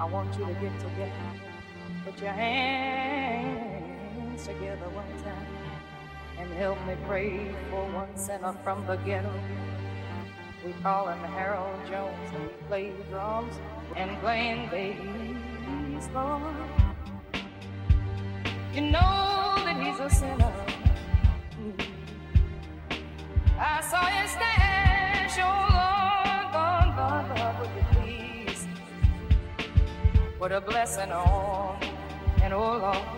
I want you to get together. Put your hands together one time and help me pray for one sinner from the ghetto. We call him Harold Jones and he plays drums and playing bass, Lord. You know that he's a sinner. I saw his stash, put a blessing on and oh Lord.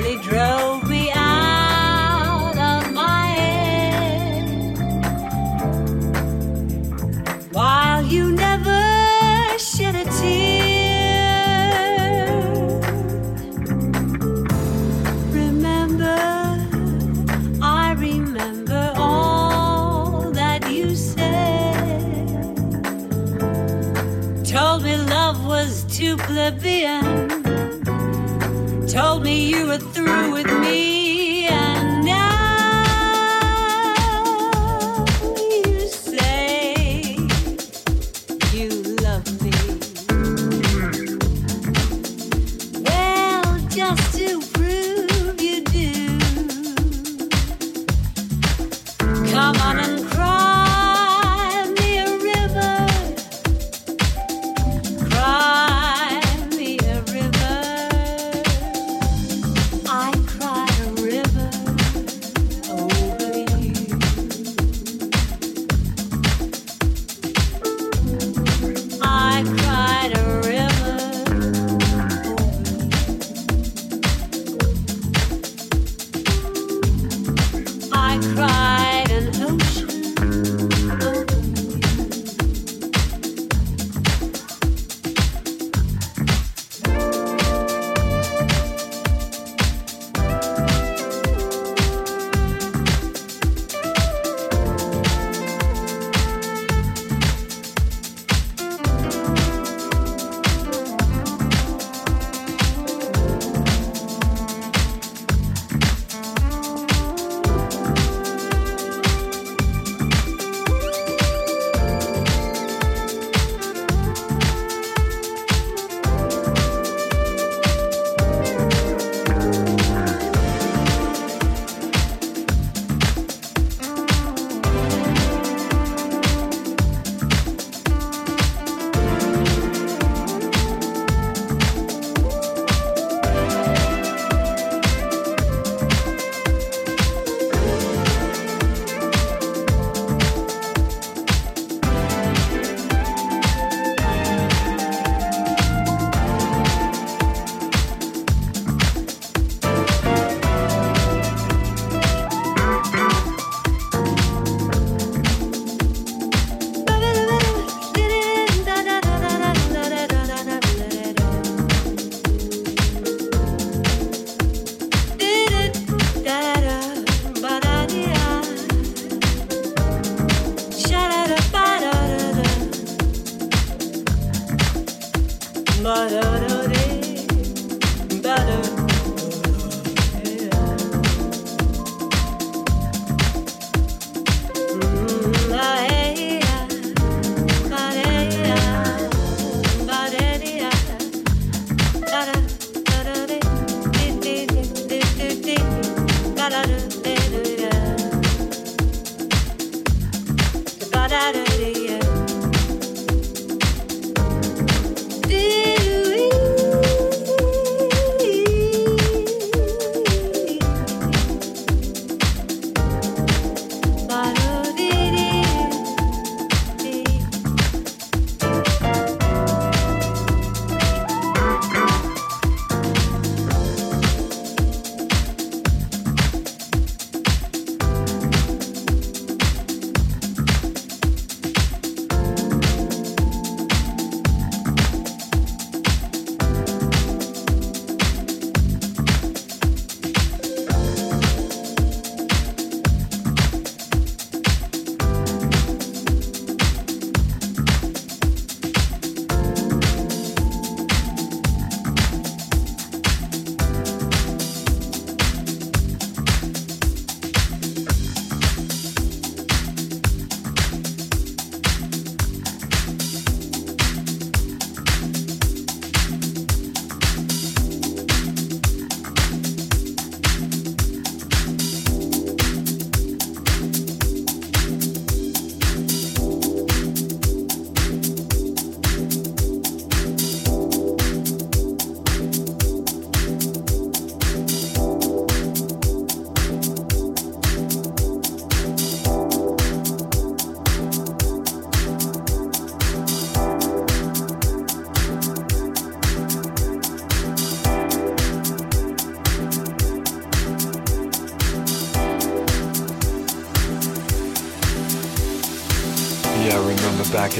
barely drove.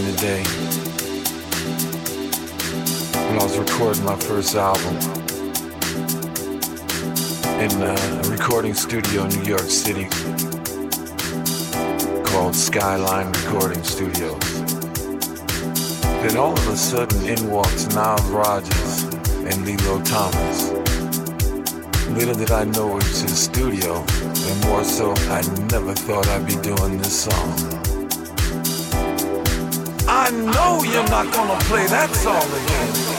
In the day when I was recording my first album in a recording studio in New York City called Skyline Recording Studios. Then all of a sudden in walks Nile Rodgers and Lillo Thomas. Little did I know it was his studio, and more so, I never thought I'd be doing this song. You're not gonna play that song again.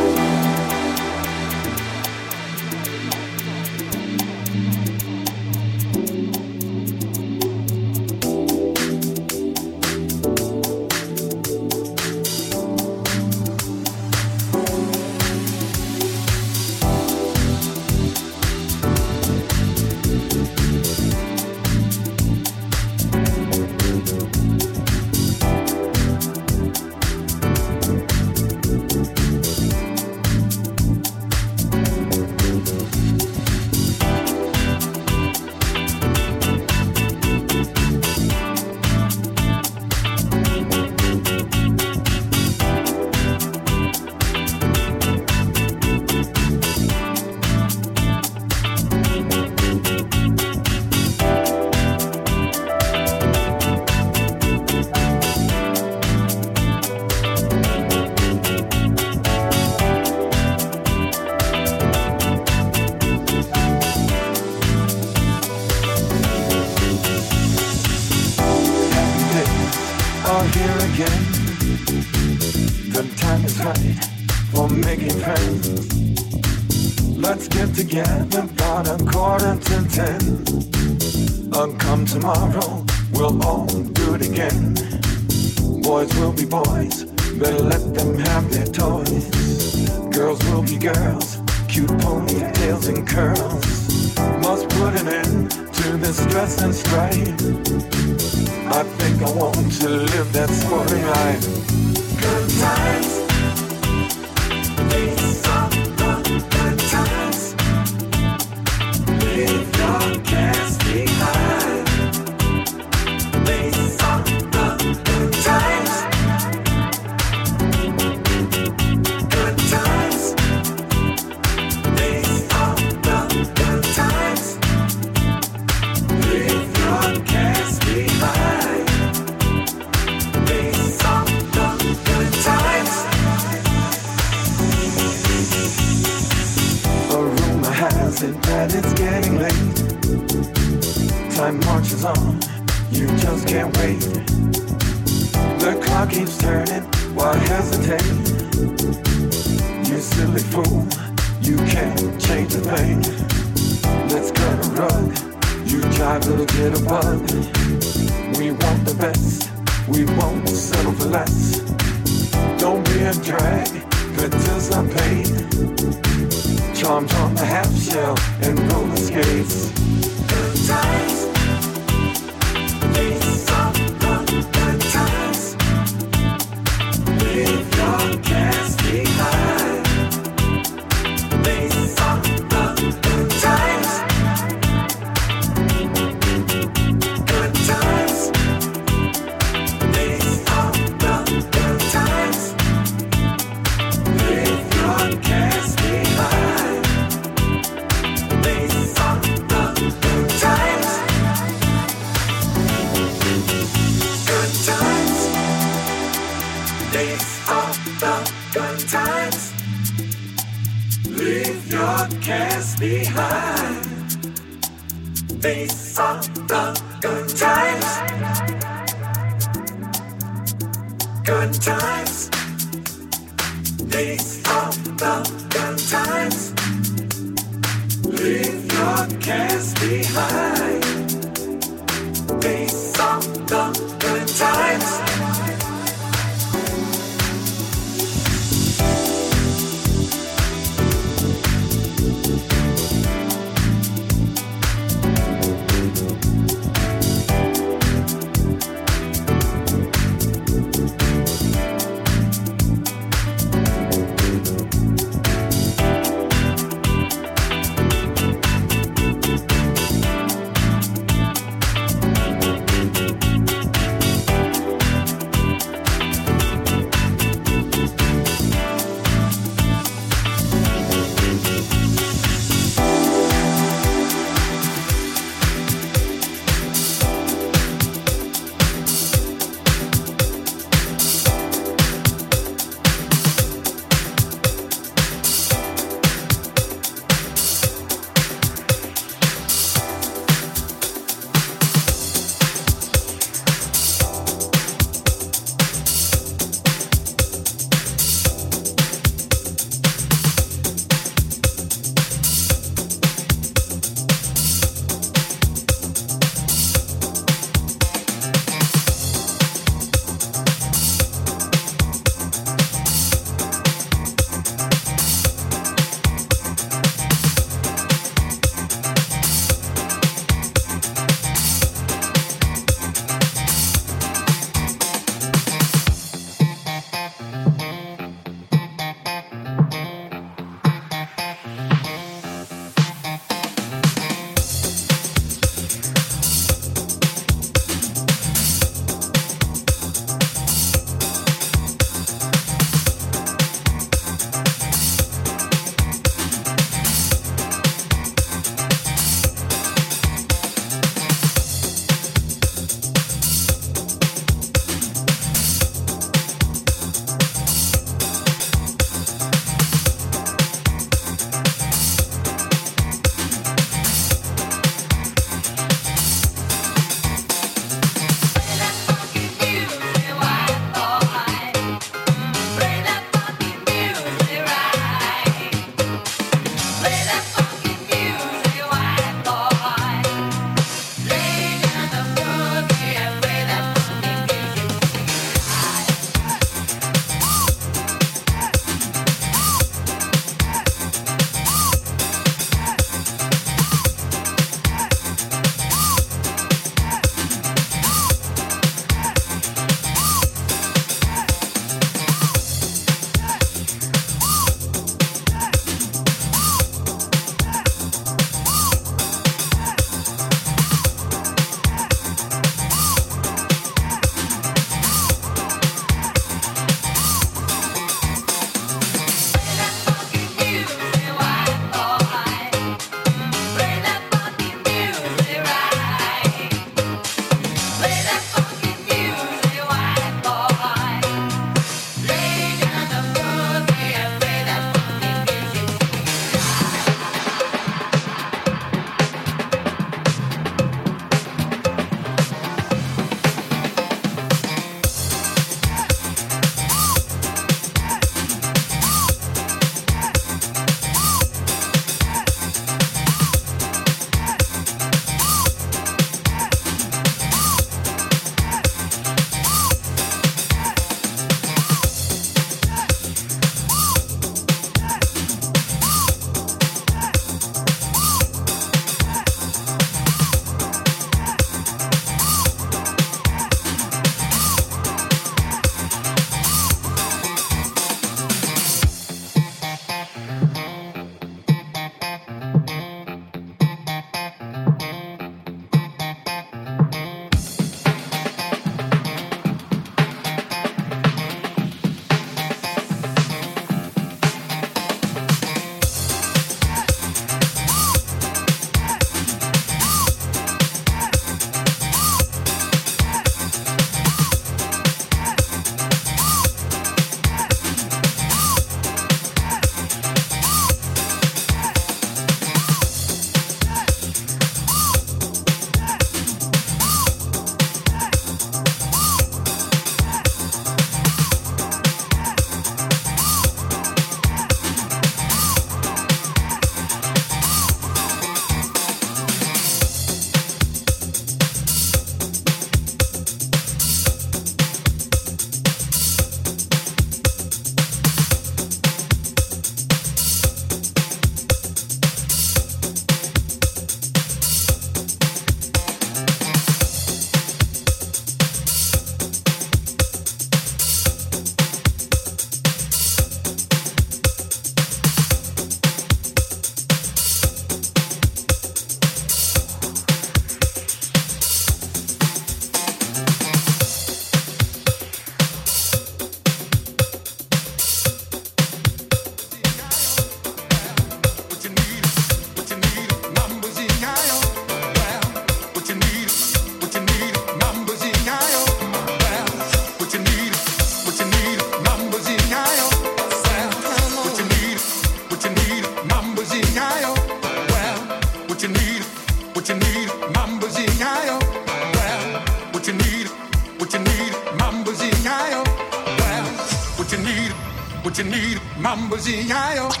G.I.O.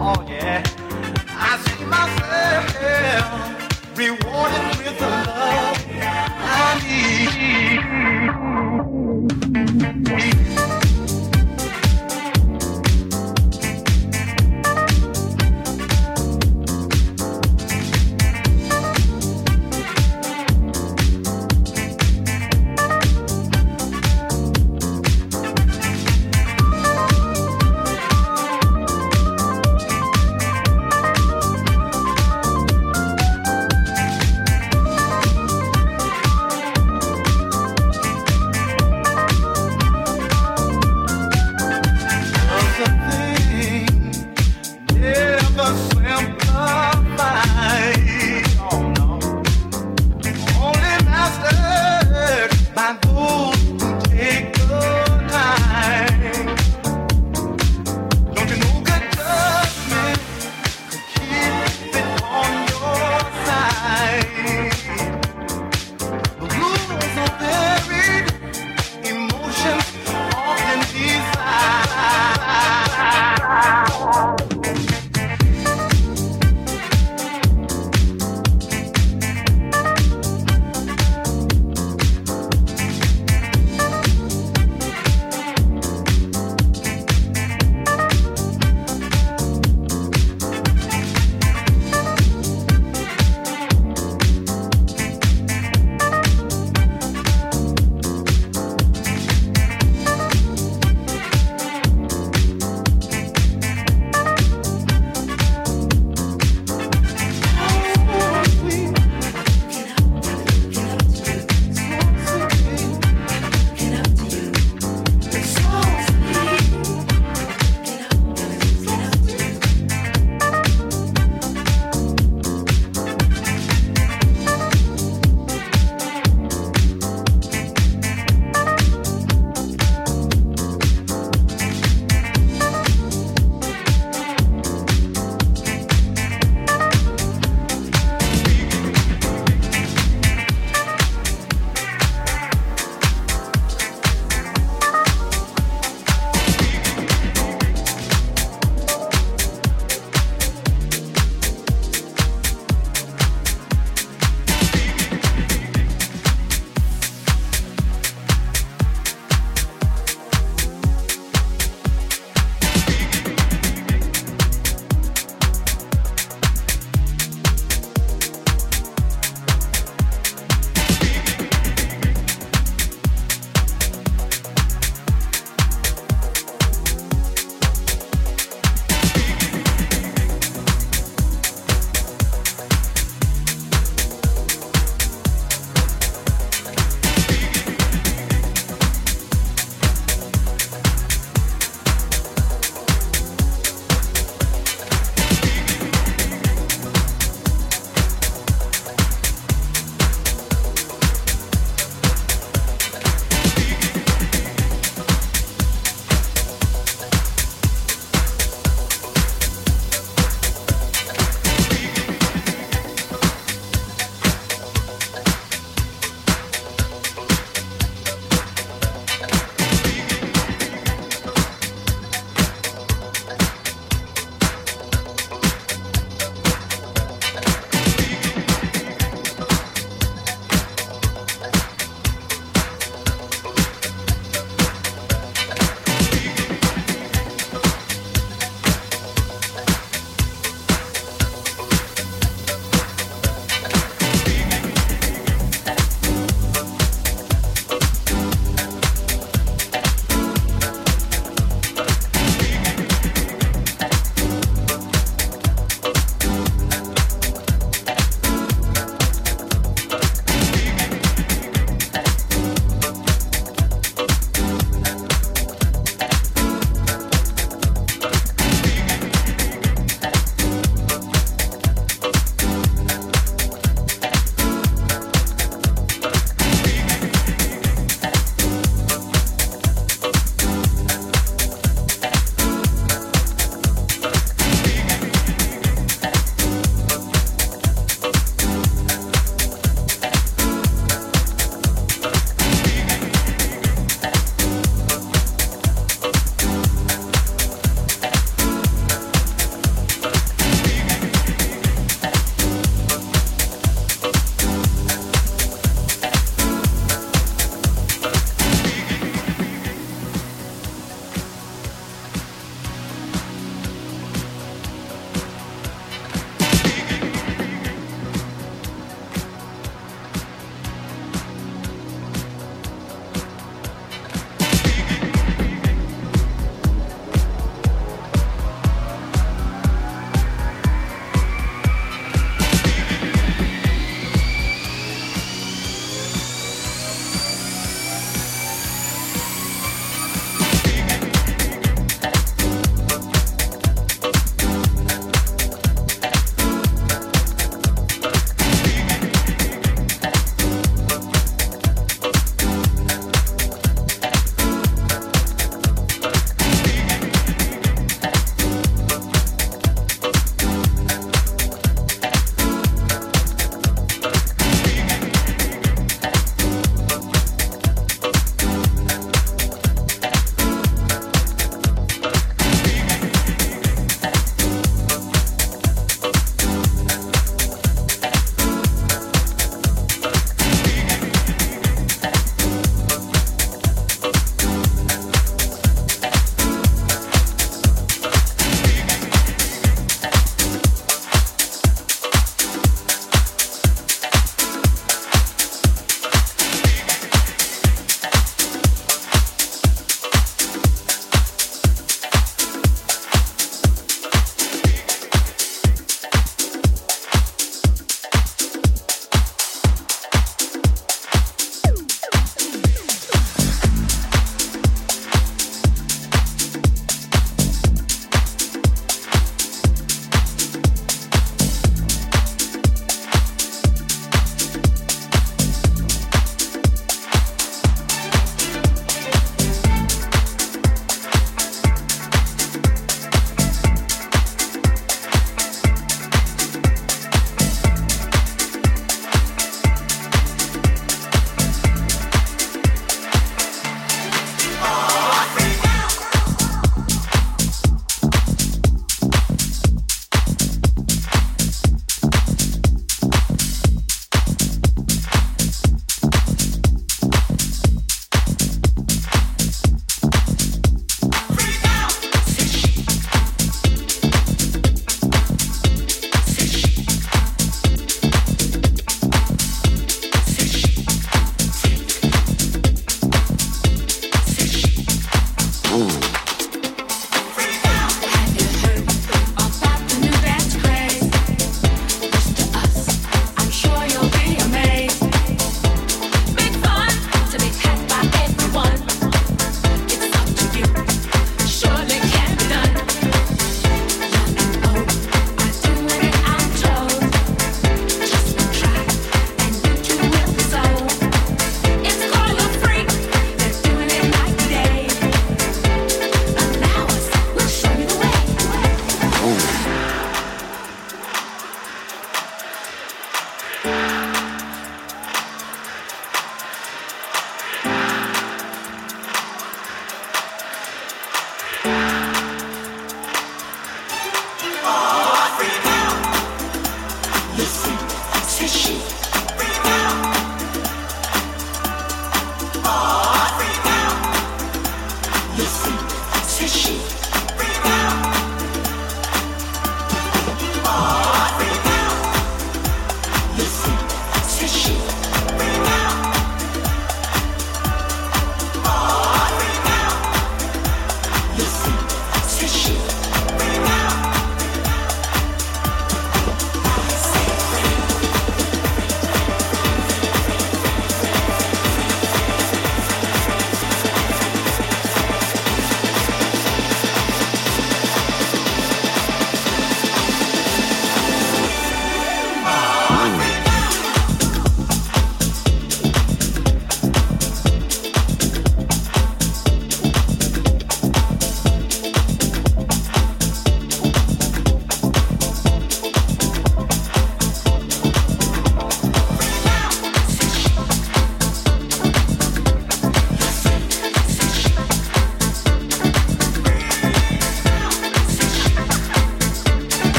oh yeah. I see myself rewarded with the love I need.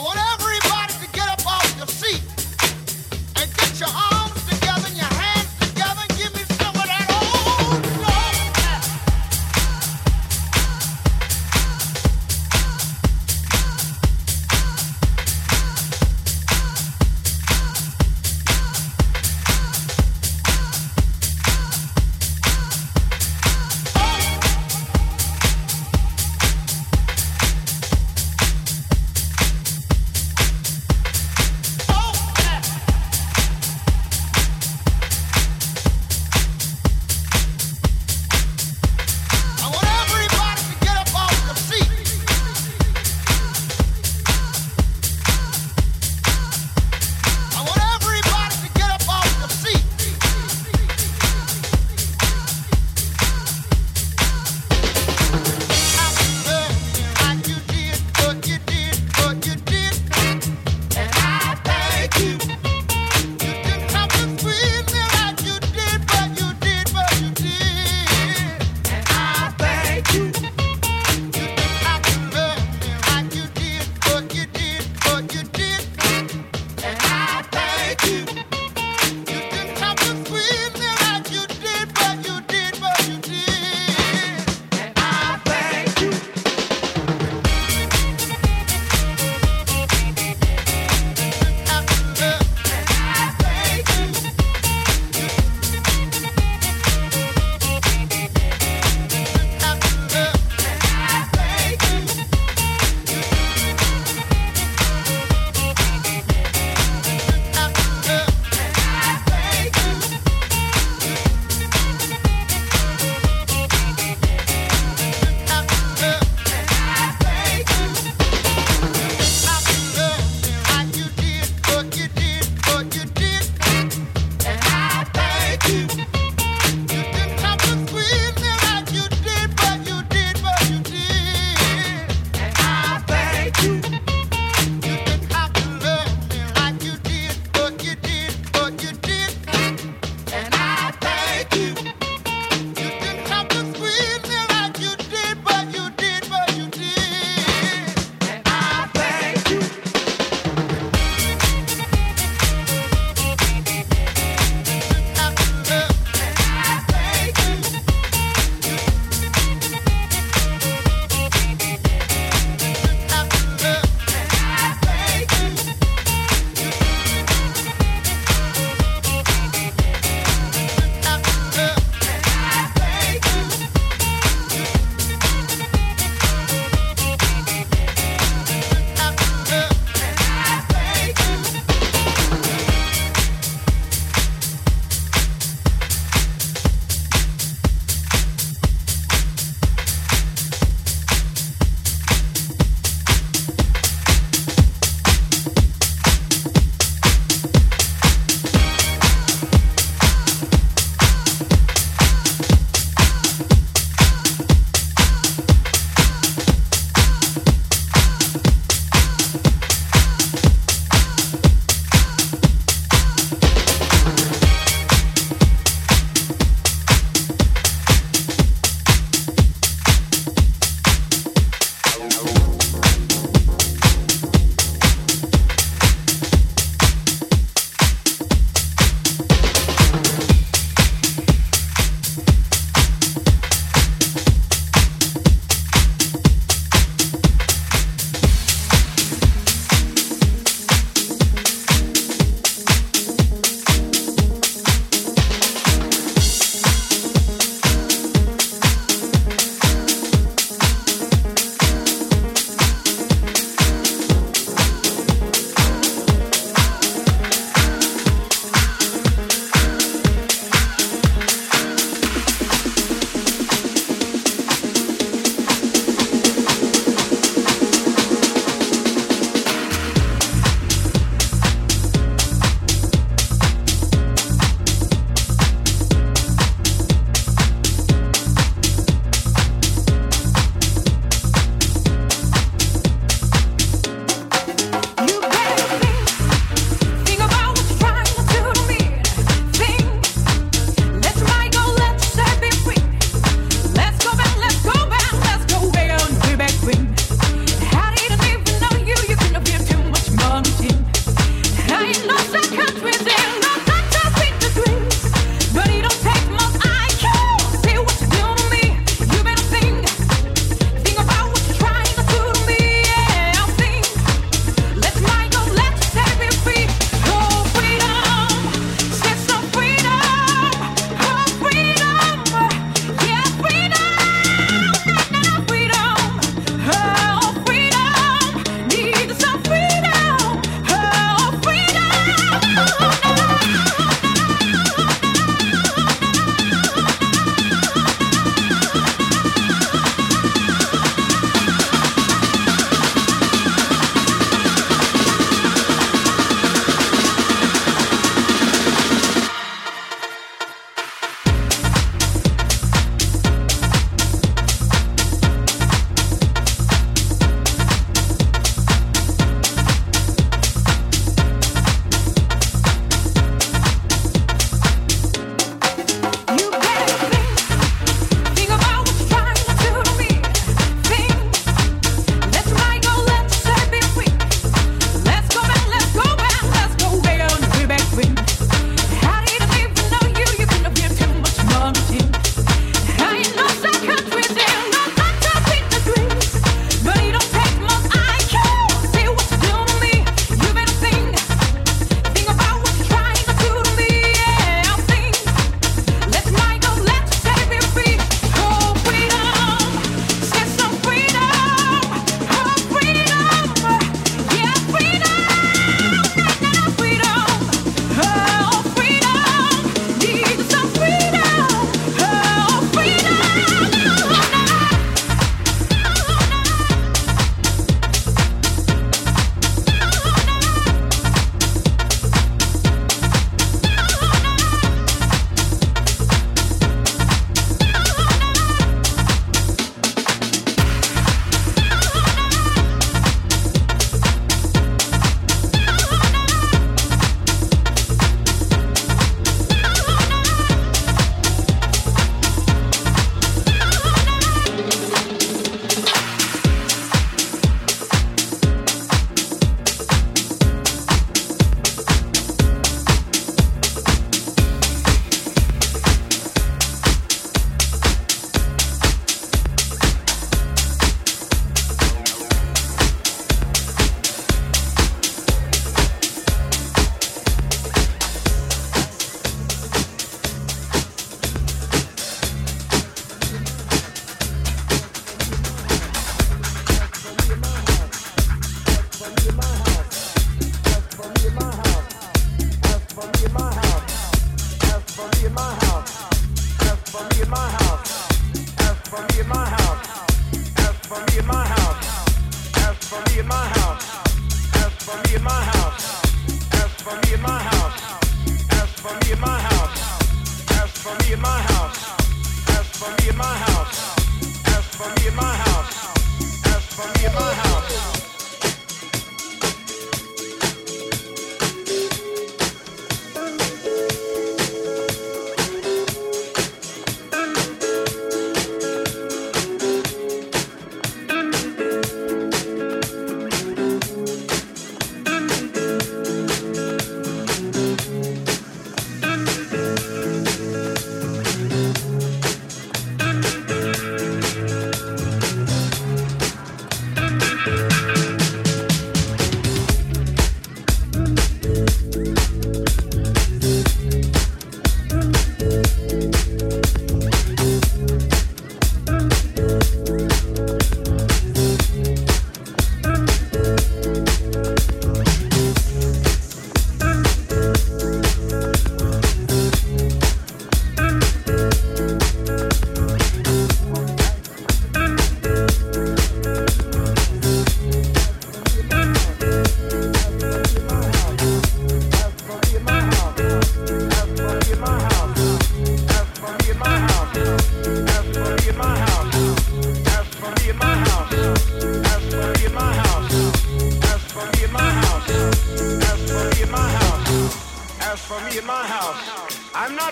whatever.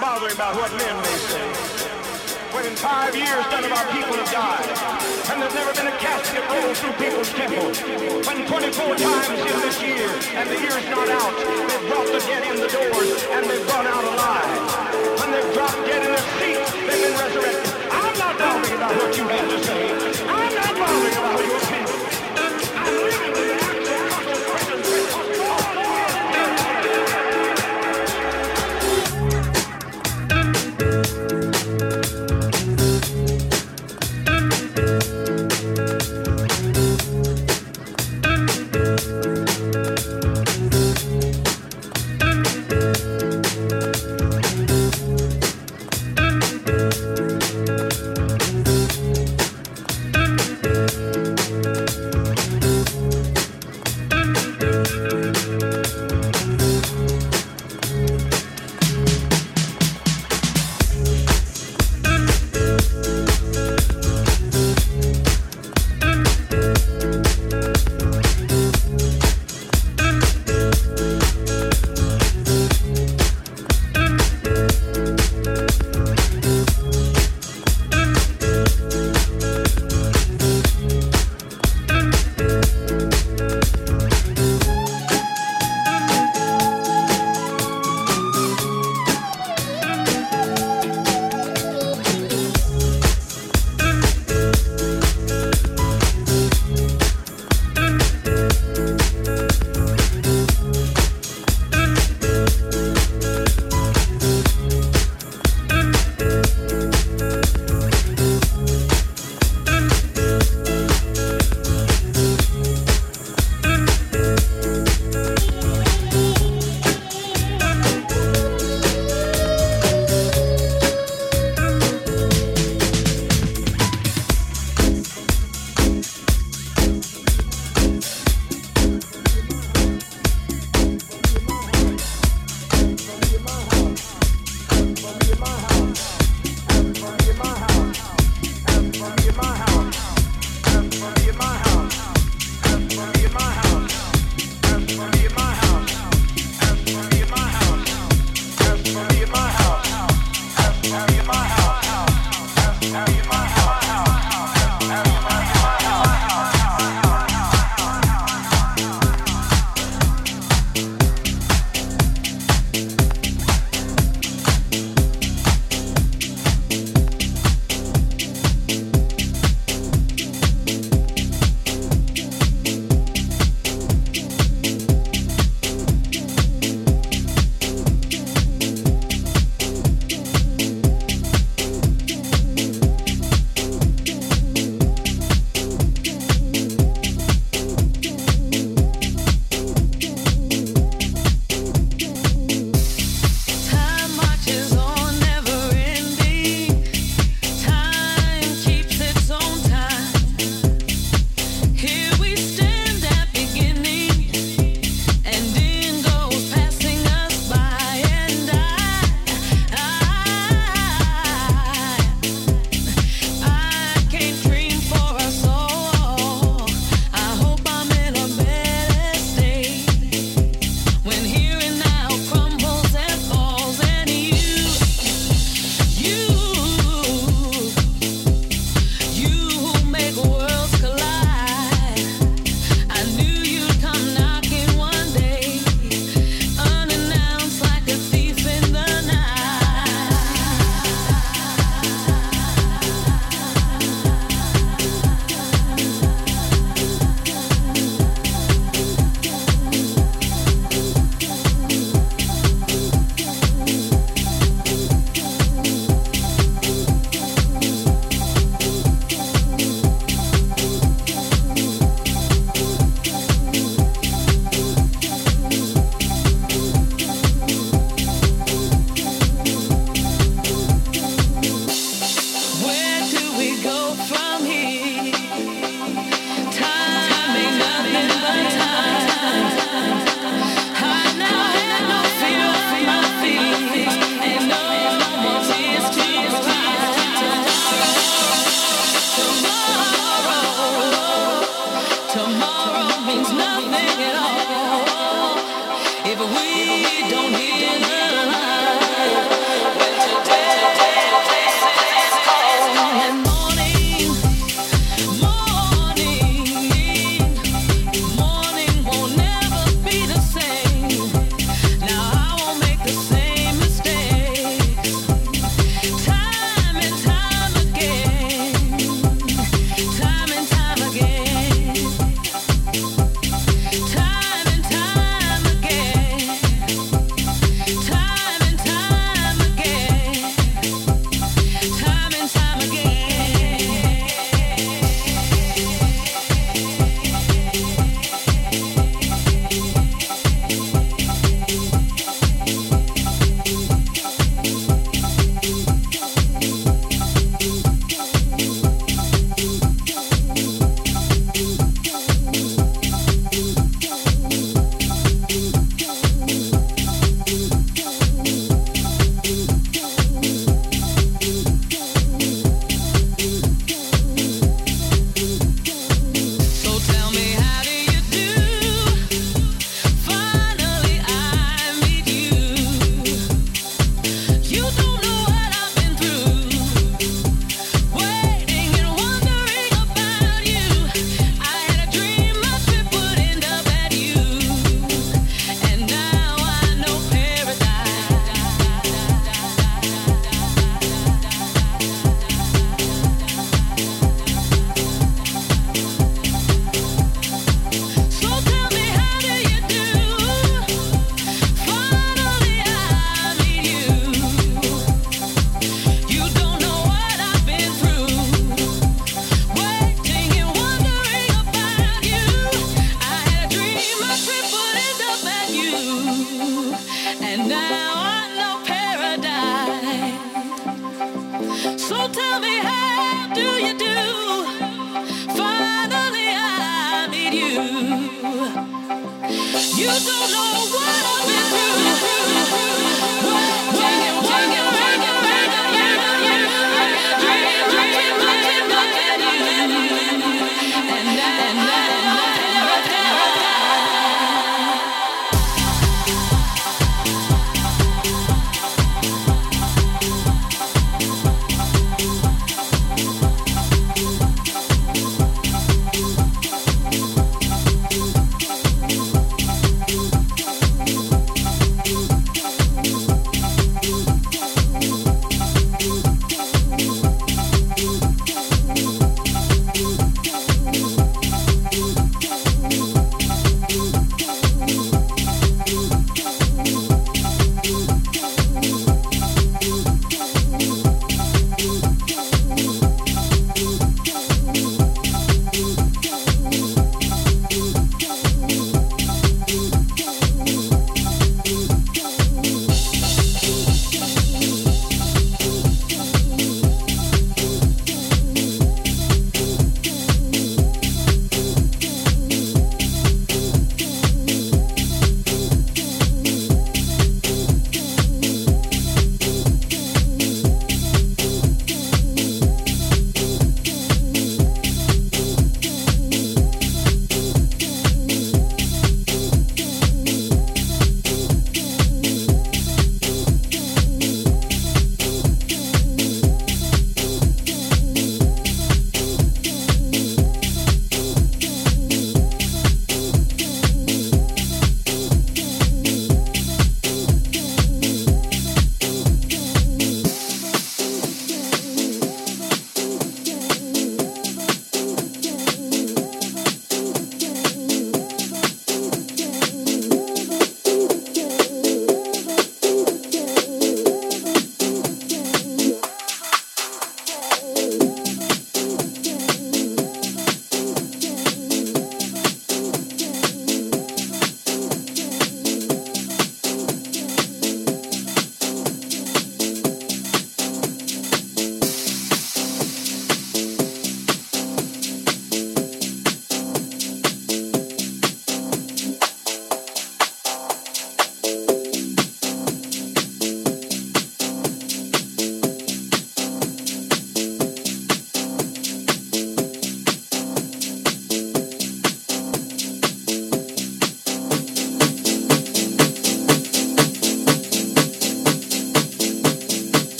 Bothering about what men may say. When in five years none of our people have died, and there's never been a casket rolled through people's temples. When 24 times in this year, and the year's not out, they've brought the dead in the doors, and they've gone out alive. When they've dropped dead in their seats, they've been resurrected. I'm not bothering about what you have to say. I'm not bothering about your opinion.